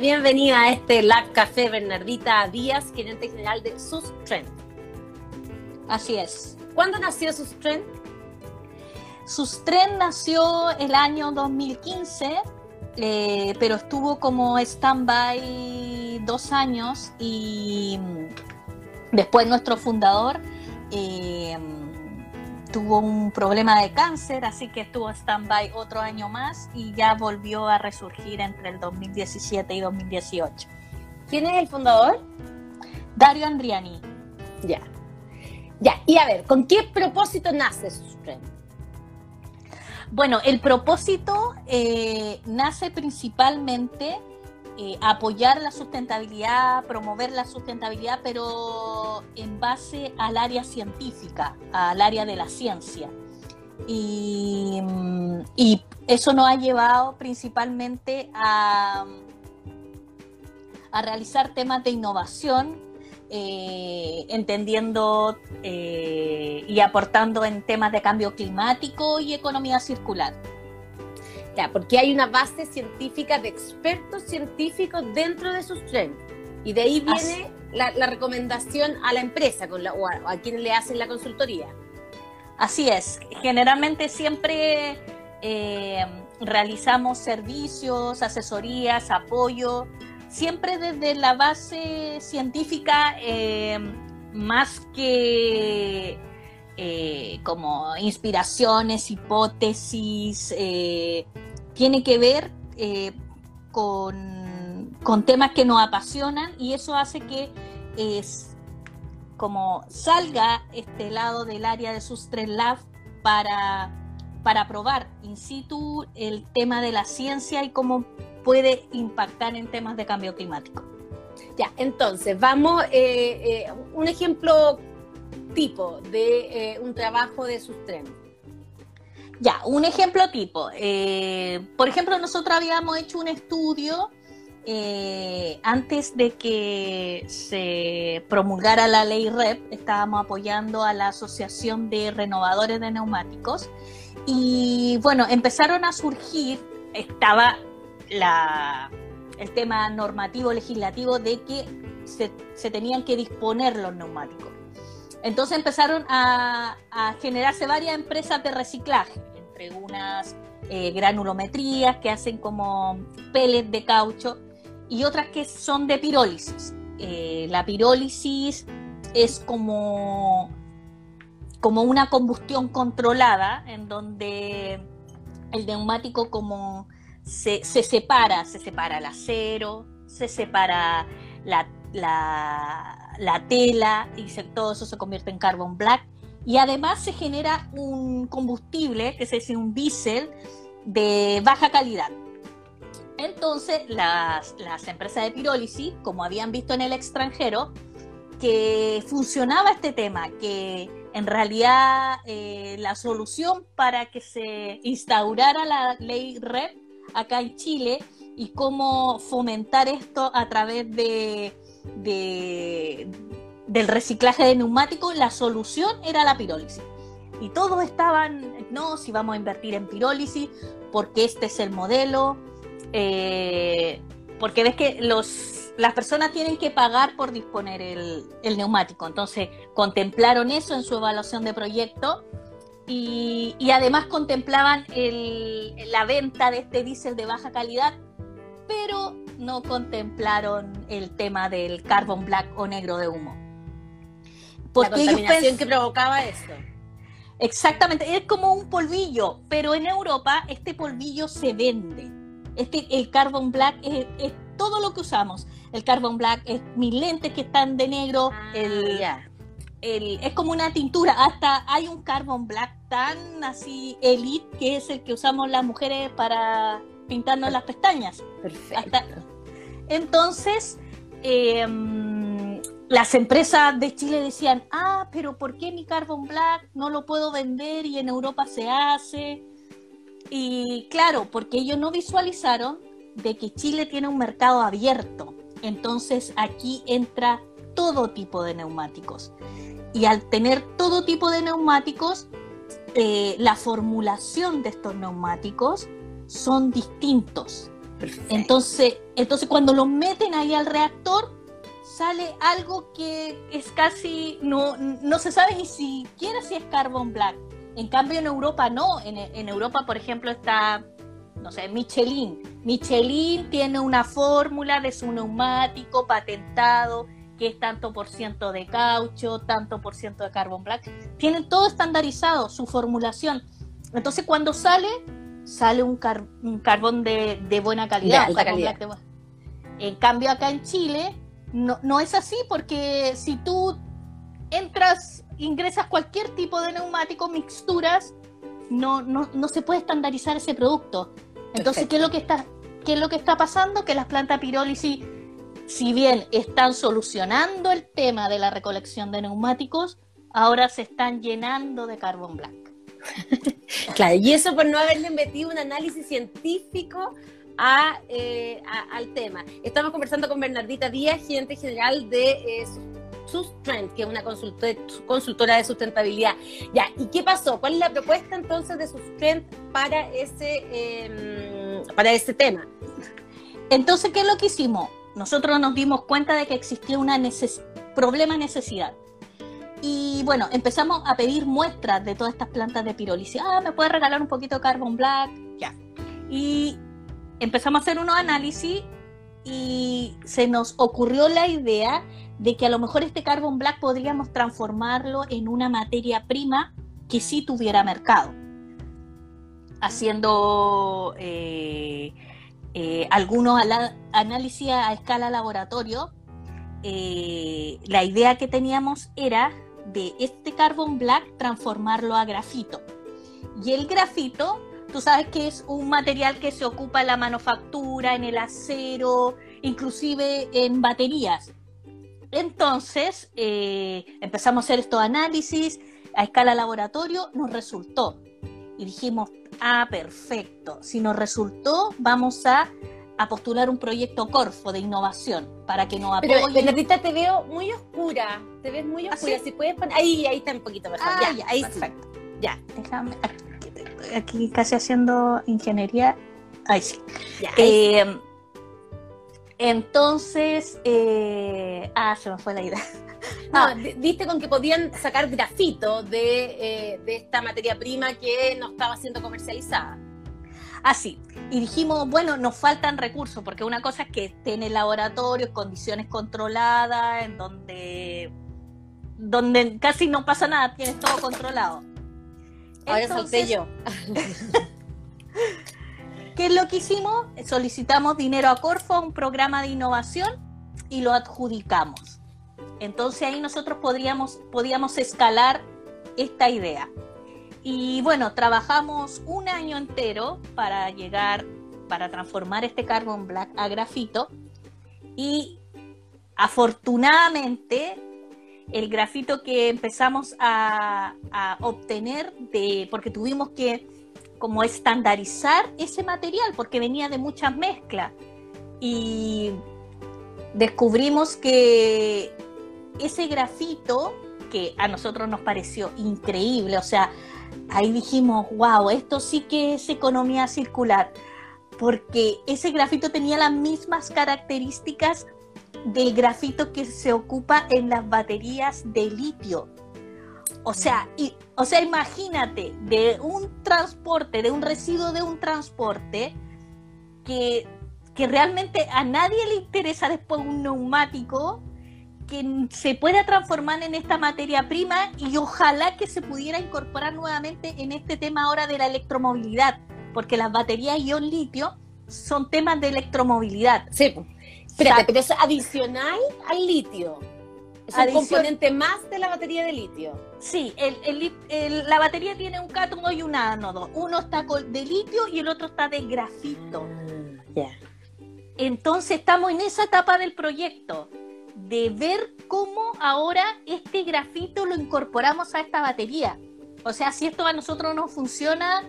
bienvenida a este Live Café Bernardita Díaz, gerente general de Sustrend. Así es. ¿Cuándo nació Sustrend? Sustrend nació el año 2015, eh, pero estuvo como stand-by dos años y después nuestro fundador eh, tuvo un problema de cáncer, así que estuvo stand-by otro año más y ya volvió a resurgir entre el 2017 y 2018. ¿Quién es el fundador? Dario Andriani. Ya. Ya, y a ver, ¿con qué propósito nace Sustrend? Bueno, el propósito eh, nace principalmente eh, apoyar la sustentabilidad, promover la sustentabilidad, pero en base al área científica, al área de la ciencia. Y, eso nos ha llevado principalmente a, a realizar temas de innovación, eh, entendiendo eh, y aportando en temas de cambio climático y economía circular porque hay una base científica de expertos científicos dentro de sus trends. Y de ahí viene la, recomendación a la empresa con la, o a, quienes le hacen la consultoría. Así es. Generalmente siempre eh, realizamos servicios, asesorías, apoyo, siempre desde la base científica, eh, más que eh, como inspiraciones, hipótesis, tiene que ver eh, con, temas que nos apasionan y eso hace que es como salga este lado del área de Sustres Lab para, para probar in situ el tema de la ciencia y cómo puede impactar en temas de cambio climático. Ya, entonces, vamos, eh, eh, un ejemplo tipo de un trabajo de Sustrem. Ya, un ejemplo tipo. Eh, por ejemplo, nosotros habíamos hecho un estudio eh, antes de que se promulgara la ley REP, estábamos apoyando a la Asociación de Renovadores de Neumáticos y bueno, empezaron a surgir, estaba el tema normativo legislativo de que se tenían que disponer los neumáticos. Entonces empezaron a, generarse varias empresas de reciclaje unas eh, granulometrías que hacen como pellets de caucho y otras que son de pirólisis. Eh, la pirólisis es como, como una combustión controlada en donde el neumático como se, separa, se separa el acero, se separa la, tela y todo eso se convierte en carbon black y además se genera un combustible, que es un diésel de baja calidad. Entonces, las, empresas de pirólisis, como habían visto en el extranjero, que funcionaba este tema, que en realidad eh, la solución para que se instaurara la ley REP acá en Chile y cómo fomentar esto a través de, del reciclaje de neumáticos, la solución era la pirólisis. Y todos estaban, no, si vamos a invertir en pirólisis, porque este es el modelo, eh, porque ves que los, las personas tienen que pagar por disponer el, neumático. Entonces, contemplaron eso en su evaluación de proyecto y, además contemplaban la venta de este diésel de baja calidad, pero no contemplaron el tema del carbon black o negro de humo. Porque la contaminación que provocaba esto. Exactamente, es como un polvillo, pero en Europa este polvillo se vende. Este, el carbon black es, todo lo que usamos. El carbon black es mis lentes que están de negro. Ah, el, es como una tintura. Hasta hay un carbon black tan así elite que es el que usamos las mujeres para pintarnos las pestañas. Perfecto. Entonces, eh, las empresas de Chile decían, ah, pero ¿por qué mi Carbon Black no lo puedo vender y en Europa se hace? Y claro, porque ellos no visualizaron de que Chile tiene un mercado abierto. Entonces aquí entra todo tipo de neumáticos. Y al tener todo tipo de neumáticos, eh, la formulación de estos neumáticos son distintos. Entonces, entonces cuando lo meten ahí al reactor, sale algo que es casi, no, no se sabe ni siquiera si es carbon black. En cambio en Europa no, en, en Europa por ejemplo está, no sé, Michelin. Michelin tiene una fórmula de su neumático patentado que es tanto por ciento de caucho, tanto por ciento de carbon black. Tienen todo estandarizado, su formulación. Entonces cuando sale, sale un, carbón de, buena calidad. en cambio acá en Chile no, no es así porque si tú entras, ingresas cualquier tipo de neumático, mixturas, no, no, no se puede estandarizar ese producto. Entonces, ¿qué es, lo que está, ¿qué es lo que está pasando? Que las plantas pirólisis, si bien están solucionando el tema de la recolección de neumáticos, ahora se están llenando de carbón blanco. claro, y eso por no haberle metido un análisis científico eh, al tema. Estamos conversando con Bernardita Díaz, gerente general de eh, que es una consultora, de sustentabilidad. Ya, ¿y qué pasó? ¿Cuál es la propuesta entonces de Sustrend para ese, em, para ese tema? Entonces, ¿qué es lo que hicimos? Nosotros nos dimos cuenta de que existía un problema necesidad. Y bueno, empezamos a pedir muestras de todas estas plantas de pirólisis. Ah, ¿me puede regalar un poquito de carbon black? Ya. Y empezamos a hacer unos análisis y se nos ocurrió la idea de que a lo mejor este carbon black podríamos transformarlo en una materia prima que sí tuviera mercado. Haciendo eh, eh, algunos análisis a escala laboratorio, eh, la idea que teníamos era de este carbon black transformarlo a grafito. Y el grafito Tú sabes que es un material que se ocupa en la manufactura, en el acero, inclusive en baterías. Entonces eh, empezamos a hacer estos análisis a escala laboratorio, nos resultó. Y dijimos, ah, perfecto. Si nos resultó, vamos a, postular un proyecto Corfo de innovación para que nos apoye. Pero, Bernardita, te veo muy oscura. Te ves muy ¿Ah, oscura. Si puedes poner... Ahí, ahí está un poquito mejor. Ah, ya, ahí perfecto. Ya. Déjame aquí casi haciendo ingeniería. Ahí sí. Eh, entonces, eh, ah, se me fue la idea. No, ah. viste con que podían sacar grafito de, eh, de, esta materia prima que no estaba siendo comercializada. Así. y dijimos, bueno, nos faltan recursos, porque una cosa es que esté en el laboratorio, condiciones controladas, en donde, donde casi no pasa nada, tienes todo controlado. Ahora salté yo. ¿Qué es lo que hicimos? Solicitamos dinero a Corfo, un programa de innovación, y lo adjudicamos. Entonces ahí nosotros podríamos, podíamos escalar esta idea. Y bueno, trabajamos un año entero para llegar, para transformar este carbon black a grafito. Y afortunadamente el grafito que empezamos a, obtener de, porque tuvimos que como estandarizar ese material porque venía de muchas mezclas y descubrimos que ese grafito que a nosotros nos pareció increíble, o sea, ahí dijimos, wow, esto sí que es economía circular, porque ese grafito tenía las mismas características del grafito que se ocupa en las baterías de litio. O sea, o sea, imagínate, de un transporte, de un residuo de un transporte, que, que realmente a nadie le interesa después un neumático que se pueda transformar en esta materia prima y ojalá que se pudiera incorporar nuevamente en este tema ahora de la electromovilidad, porque las baterías ion litio son temas de electromovilidad. Sí. Espérate, pero es adicional al litio. Es un componente más de la batería de litio. Sí, la batería tiene un cátodo y un ánodo. Uno está de litio y el otro está de grafito. Ah, Entonces estamos en esa etapa del proyecto de ver cómo ahora este grafito lo incorporamos a esta batería. O sea, si esto a nosotros no funciona,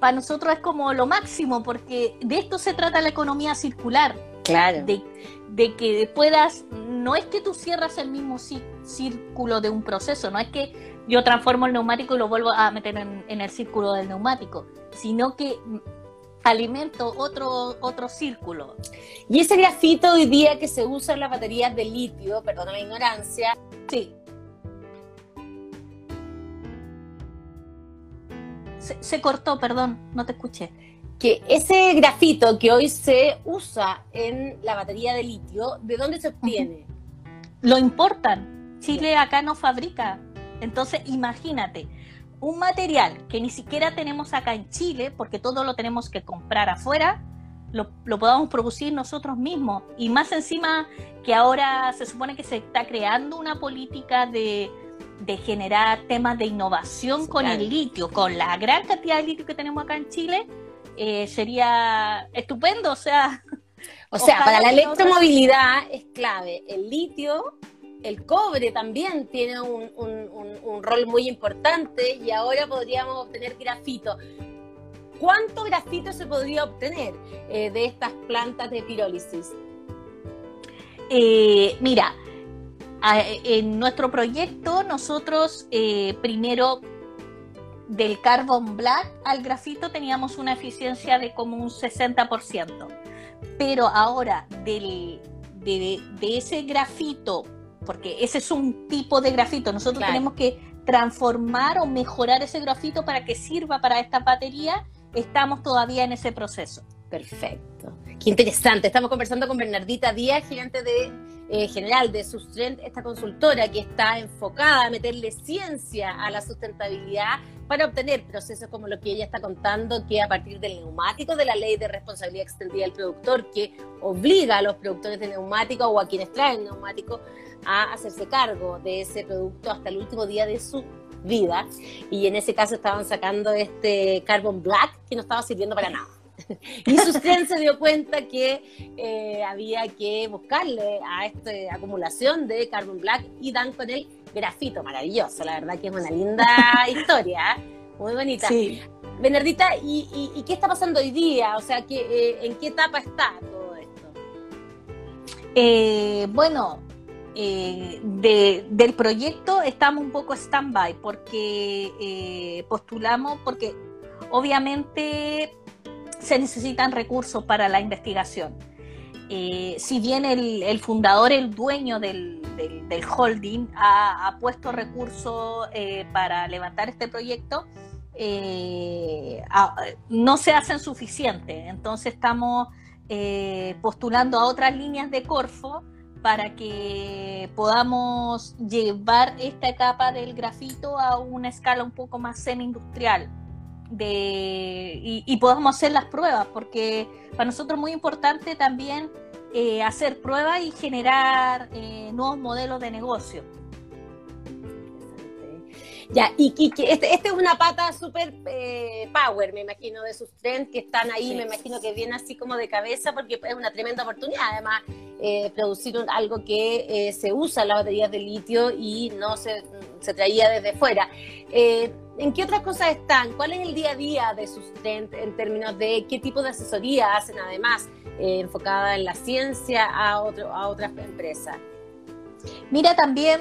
para nosotros es como lo máximo, porque de esto se trata la economía circular Claro. De, que puedas, no es que tú cierras el mismo círculo de un proceso, no es que yo transformo el neumático y lo vuelvo a meter en, el círculo del neumático, sino que alimento otro, otro círculo. Y ese grafito hoy día que se usa en las baterías de litio, perdona la ignorancia, sí. Se, cortó, perdón, no te escuché. Que ese grafito que hoy se usa en la batería de litio, ¿de dónde se obtiene? Lo importan. Chile acá no fabrica. Entonces, imagínate, un material que ni siquiera tenemos acá en Chile, porque todo lo tenemos que comprar afuera, lo, podamos producir nosotros mismos. Y más encima que ahora se supone que se está creando una política de, generar temas de innovación con el litio, con la gran cantidad de litio que tenemos acá en Chile, eh, sería estupendo. O sea, o sea, para la electromovilidad es clave el litio el cobre también tiene un, rol muy importante y ahora podríamos obtener grafito. ¿Cuánto grafito se podría obtener eh, de estas plantas de pirólisis? Eh, mira, en nuestro proyecto nosotros eh, primero del carbon black al grafito teníamos una eficiencia de como un 60%, pero ahora de, de ese grafito porque ese es un tipo de grafito. Nosotros tenemos que transformar o mejorar ese grafito para que sirva para esta batería. Estamos todavía en ese proceso. Perfecto. Qué interesante. Estamos conversando con Bernardita Díaz, gerente de eh, general de Sustrend, esta consultora que está enfocada a meterle ciencia a la sustentabilidad para obtener procesos como lo que ella está contando, que a partir del neumático, de la ley de responsabilidad extendida del productor, que obliga a los productores de neumáticos o a quienes traen neumáticos a hacerse cargo de ese producto hasta el último día de su vida. Y en ese caso estaban sacando este Carbon Black que no estaba sirviendo para nada. y Sustren se dio cuenta que eh, había que buscarle a esta acumulación de Carbon Black y dan con el grafito maravilloso. La verdad que es una linda historia, ¿eh? muy bonita. Sí. Bernardita, ¿y, qué está pasando hoy día? O sea, ¿qué, eh, ¿en qué etapa está todo esto? bueno, del proyecto estamos un poco stand-by porque postulamos, porque obviamente se necesitan recursos para la investigación. Eh, si bien el, fundador, el dueño del, holding, ha, puesto recursos eh, para levantar este proyecto, eh, no se hacen suficientes. Entonces estamos postulando a otras líneas de Corfo para que podamos llevar esta etapa del grafito a una escala un poco más semi-industrial de, y, podamos hacer las pruebas, porque para nosotros es muy importante también eh, hacer pruebas y generar eh, nuevos modelos de negocio. Ya, y, que este, este, es una pata super eh, power, me imagino, de sus trends que están ahí, me imagino que viene así como de cabeza porque es una tremenda oportunidad, además, producir algo que se usa en las baterías de litio y no se, se traía desde fuera. ¿En qué otras cosas están? ¿Cuál es el día a día de Sustrend en términos de qué tipo de asesoría hacen además eh, enfocada en la ciencia a, otro, a otras empresas? Mira, también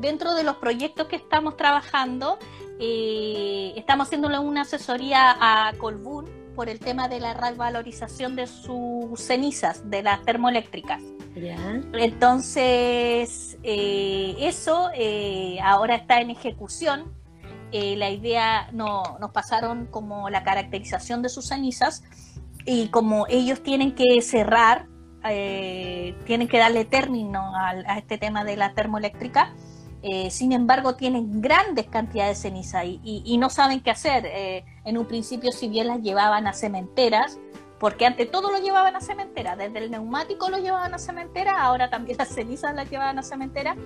dentro de los proyectos que estamos trabajando, eh, estamos haciéndole una asesoría a Colbún por el tema de la revalorización de sus cenizas, de las termoeléctricas. Entonces, eh, eso ahora está en ejecución eh, la idea no, nos pasaron como la caracterización de sus cenizas y como ellos tienen que cerrar, eh, tienen que darle término a, este tema de la termoeléctrica, eh, sin embargo tienen grandes cantidades de ceniza y, no saben qué hacer. en un principio si bien las llevaban a cementeras, porque ante todo lo llevaban a cementera, desde el neumático lo llevaban a cementera, ahora también las cenizas las llevaban a cementera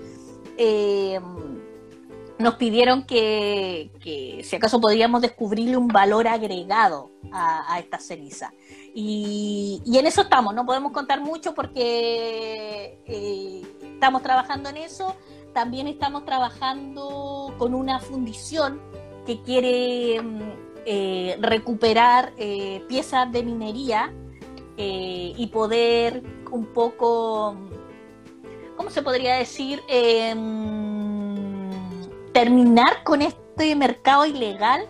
nos pidieron que, si acaso podríamos descubrirle un valor agregado a, esta ceniza. Y, en eso estamos, no podemos contar mucho porque eh, estamos trabajando en eso. También estamos trabajando con una fundición que quiere mm, eh, recuperar eh, piezas de minería y poder un poco, ¿cómo se podría decir? Terminar con este mercado ilegal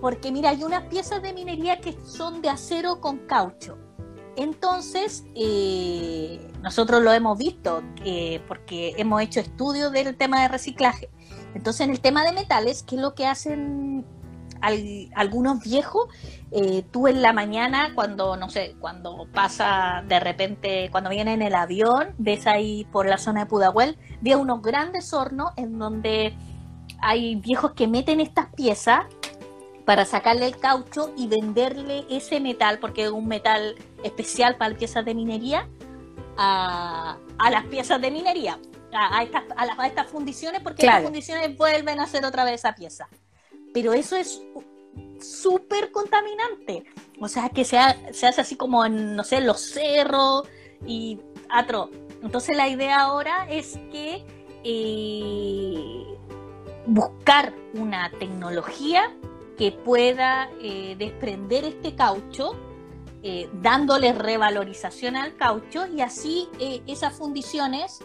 porque mira, hay unas piezas de minería que son de acero con caucho. Entonces, eh, nosotros lo hemos visto eh, porque hemos hecho estudios del tema de reciclaje. Entonces, en el tema de metales, ¿qué es lo que hacen algunos viejos? Eh, tú en la mañana, cuando, no sé, cuando pasa de repente, cuando viene en el avión, ves ahí por la zona de Pudahuel, ve unos grandes hornos en donde hay viejos que meten estas piezas para sacarle el caucho y venderle ese metal, porque es un metal especial para piezas de minería, a, las piezas de minería, a, estas, a, estas fundiciones, porque las fundiciones vuelven a hacer otra vez esa pieza. Pero eso es súper contaminante. O sea, que se, se, hace así como en, no sé, los cerros y atro. Entonces la idea ahora es que eh, buscar una tecnología que pueda eh, desprender este caucho, eh, dándole revalorización al caucho y así eh, esas fundiciones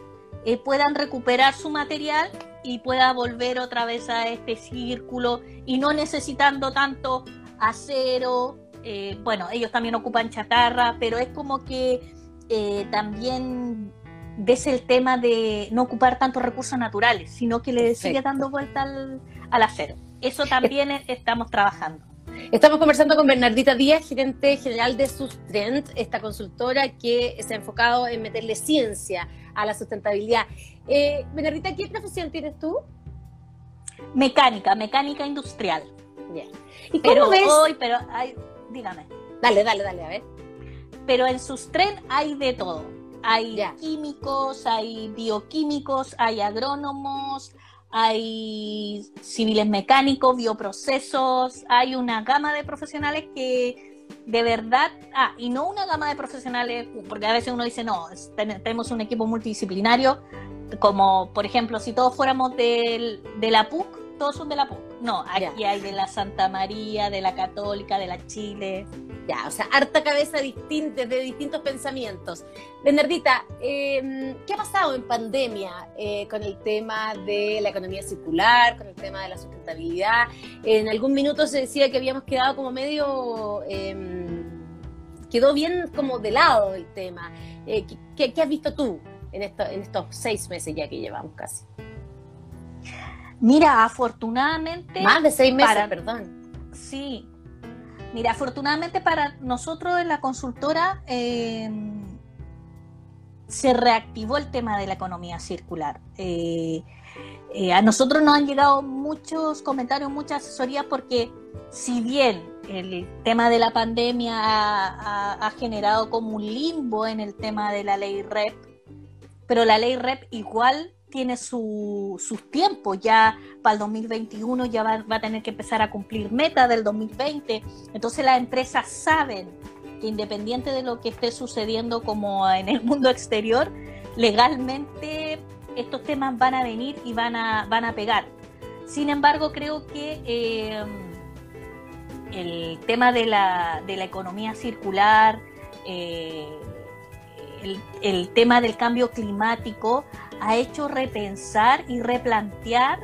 puedan recuperar su material y pueda volver otra vez a este círculo y no necesitando tanto acero. bueno, ellos también ocupan chatarra, pero es como que también ves el tema de no ocupar tantos recursos naturales, sino que le sigue dando vuelta al, al acero. Eso también estamos trabajando. Estamos conversando con Bernardita Díaz, gerente general de Sustrend, esta consultora que se ha enfocado en meterle ciencia a la sustentabilidad. Eh, Bernardita, ¿qué profesión tienes tú? Mecánica, mecánica industrial. Bien. ¿Y cómo pero ves? Hoy, pero hay, dígame. Dale, dale, dale, a ver. Pero en Sustrend hay de todo. Hay químicos, hay bioquímicos, hay agrónomos, hay civiles mecánicos, bioprocesos, hay una gama de profesionales que de verdad, ah, y no una gama de profesionales, porque a veces uno dice, no, tenemos un equipo multidisciplinario, como por ejemplo, si todos fuéramos de la PUC, todos son de la PUC. No, aquí hay de la Santa María, de la Católica, de la Chile. Ya, o sea, harta cabeza distinta, de distintos pensamientos. Bernardita, em, ¿qué ha pasado en pandemia eh, con el tema de la economía circular, con el tema de la sustentabilidad? En algún minuto se decía que habíamos quedado como medio... Em, quedó bien como de lado el tema. Eh, ¿qué, has visto tú en, en estos seis meses ya que llevamos casi? Mira, afortunadamente... Más de seis meses, perdón. Sí, Mira, afortunadamente para nosotros en la consultora em, se reactivó el tema de la economía circular. Eh, eh, a nosotros nos han llegado muchos comentarios, muchas asesorías, porque si bien el tema de la pandemia ha, generado como un limbo en el tema de la ley REP, pero la ley REP igual tiene sus tiempos, ya para el 2021 ya va, a tener que empezar a cumplir metas del 2020, entonces las empresas saben que independiente de lo que esté sucediendo como en el mundo exterior, legalmente estos temas van a venir y van a, van a pegar. Sin embargo, creo que eh, el tema de la, de la economía circular, eh, el, tema del cambio climático ha hecho repensar y replantear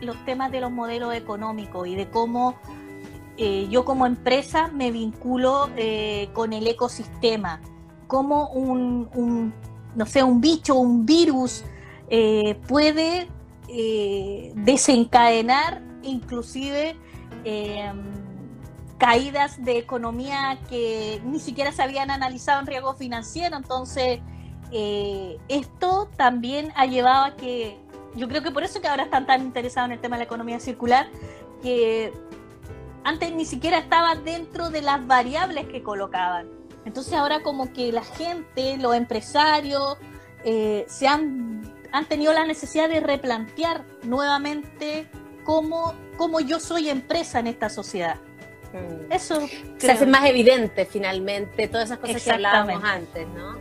los temas de los modelos económicos y de cómo eh, yo como empresa me vinculo eh, con el ecosistema, cómo un, no sé, un bicho, un virus eh, puede desencadenar inclusive caídas de economía que ni siquiera se habían analizado en riesgo financiero, entonces eh, esto también ha llevado a que, yo creo que por eso que ahora están tan interesados en el tema de la economía circular, que antes ni siquiera estaba dentro de las variables que colocaban. Entonces ahora como que la gente, los empresarios, eh, se han, han tenido la necesidad de replantear nuevamente cómo, cómo yo soy empresa en esta sociedad. Mm. Eso se hace más evidente finalmente todas esas cosas que hablábamos antes, ¿no?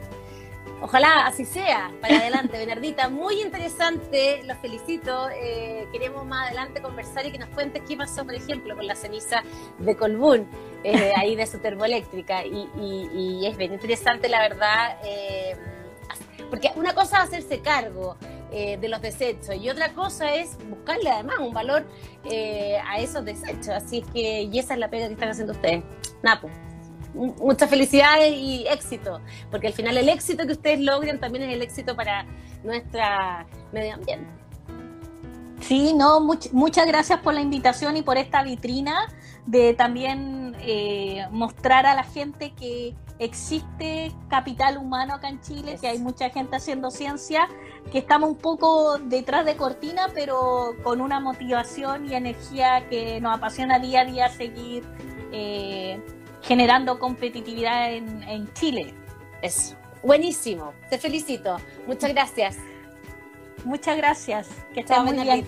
Ojalá así sea. Para adelante, Bernardita. Muy interesante, los felicito. Eh, queremos más adelante conversar y que nos cuentes qué pasó, por ejemplo, con la ceniza de Colbún, eh, ahí de su termoeléctrica. Y, es bien interesante, la verdad, eh, porque una cosa es hacerse cargo eh, de los desechos. Y otra cosa es buscarle además un valor eh, a esos desechos. Así es que, y esa es la pega que están haciendo ustedes. Napo. Muchas felicidades y éxito, porque al final el éxito que ustedes logran también es el éxito para nuestra medio ambiente. Sí, no, muchas gracias por la invitación y por esta vitrina de también eh, mostrar a la gente que existe capital humano acá en Chile, que hay mucha gente haciendo ciencia, que estamos un poco detrás de cortina, pero con una motivación y energía que nos apasiona día a día seguir eh, generando competitividad en, Chile. Eso. Buenísimo. Te felicito. Muchas gracias. Muchas gracias. Que estés muy bien.